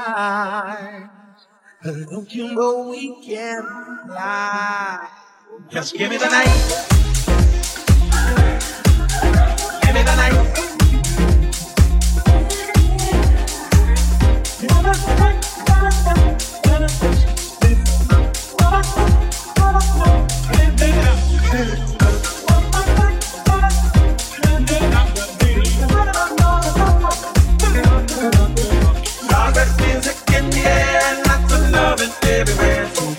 high. Don't you know we can fly? Just give me the night. Give me the night. everywhere.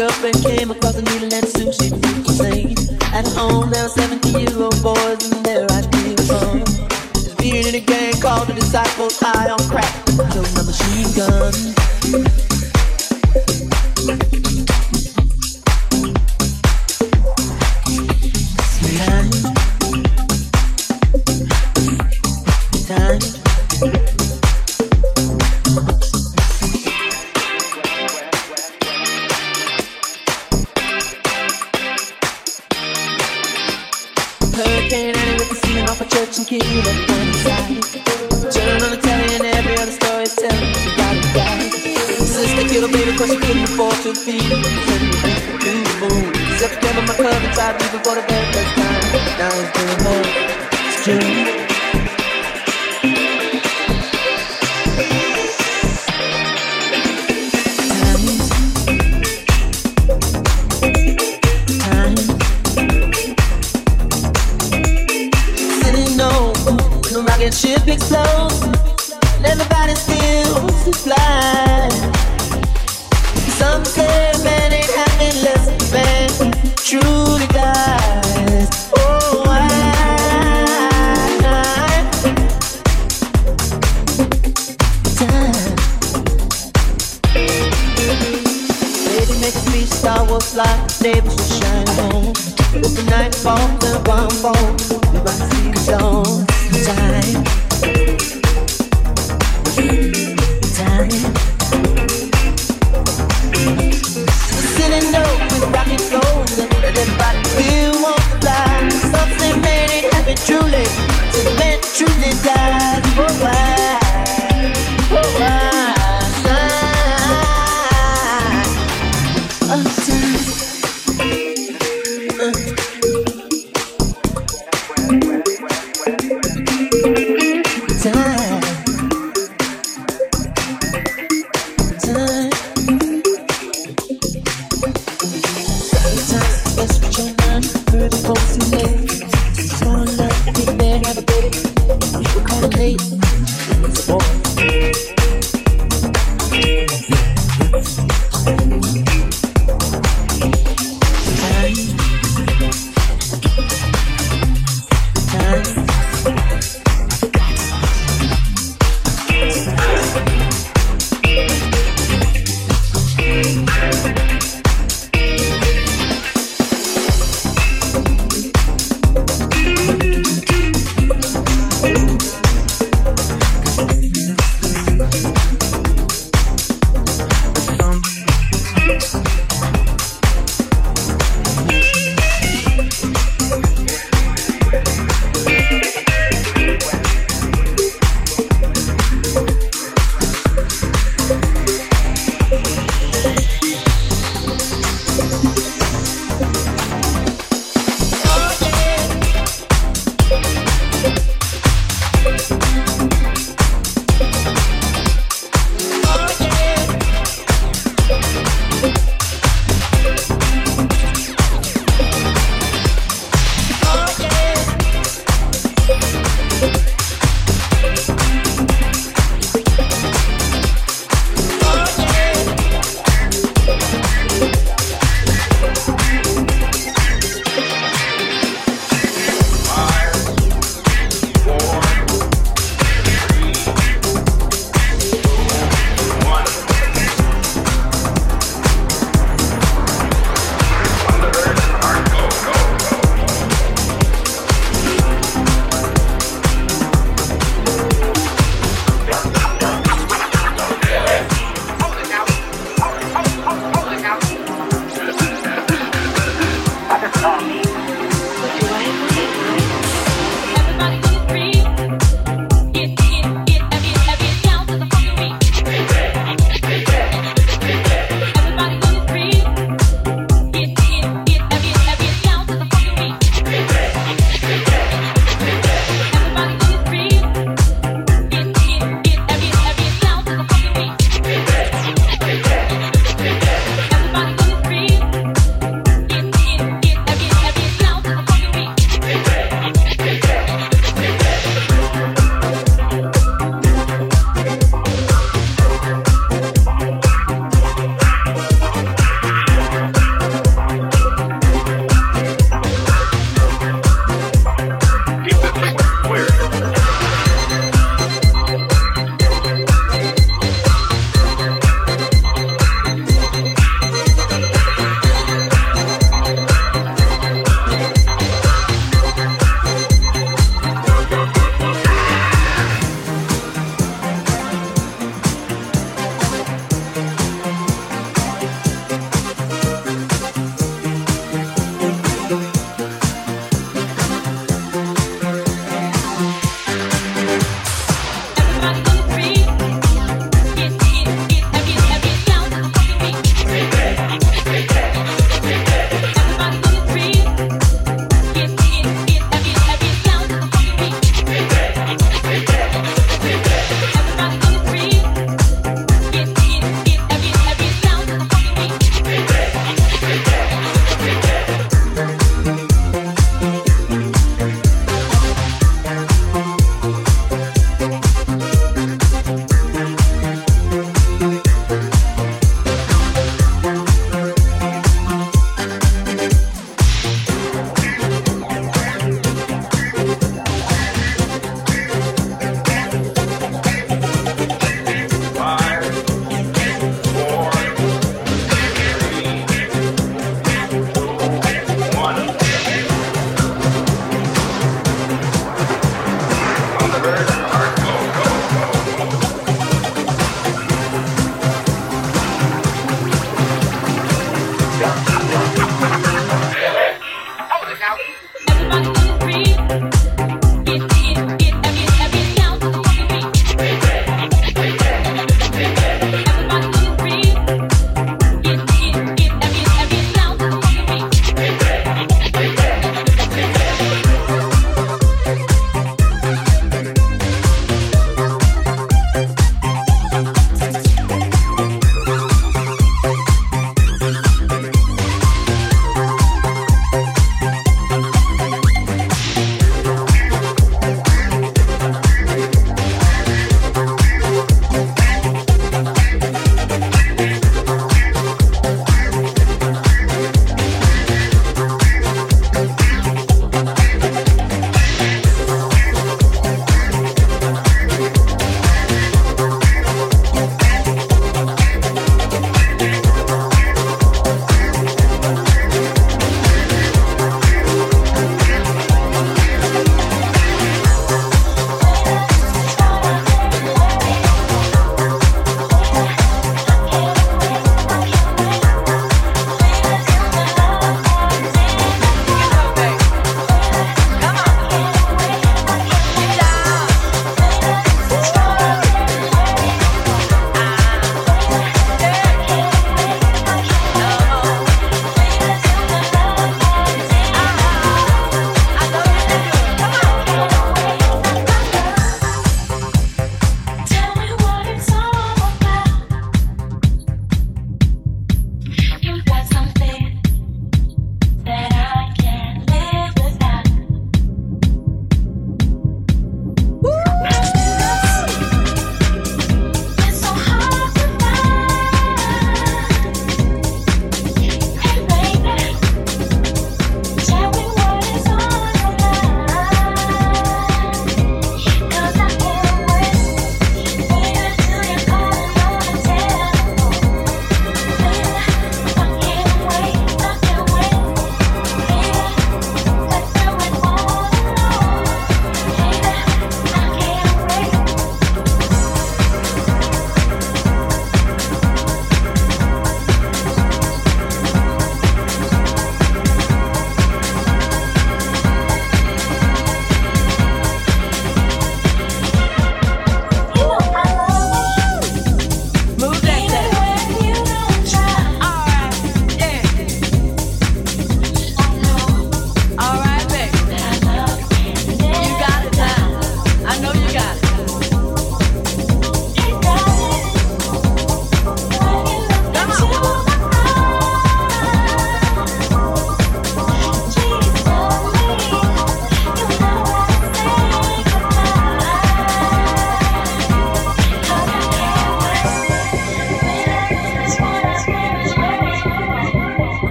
up and to feed him with the same thing, food. September, my cousin tried leaving for the day. first supposed to live.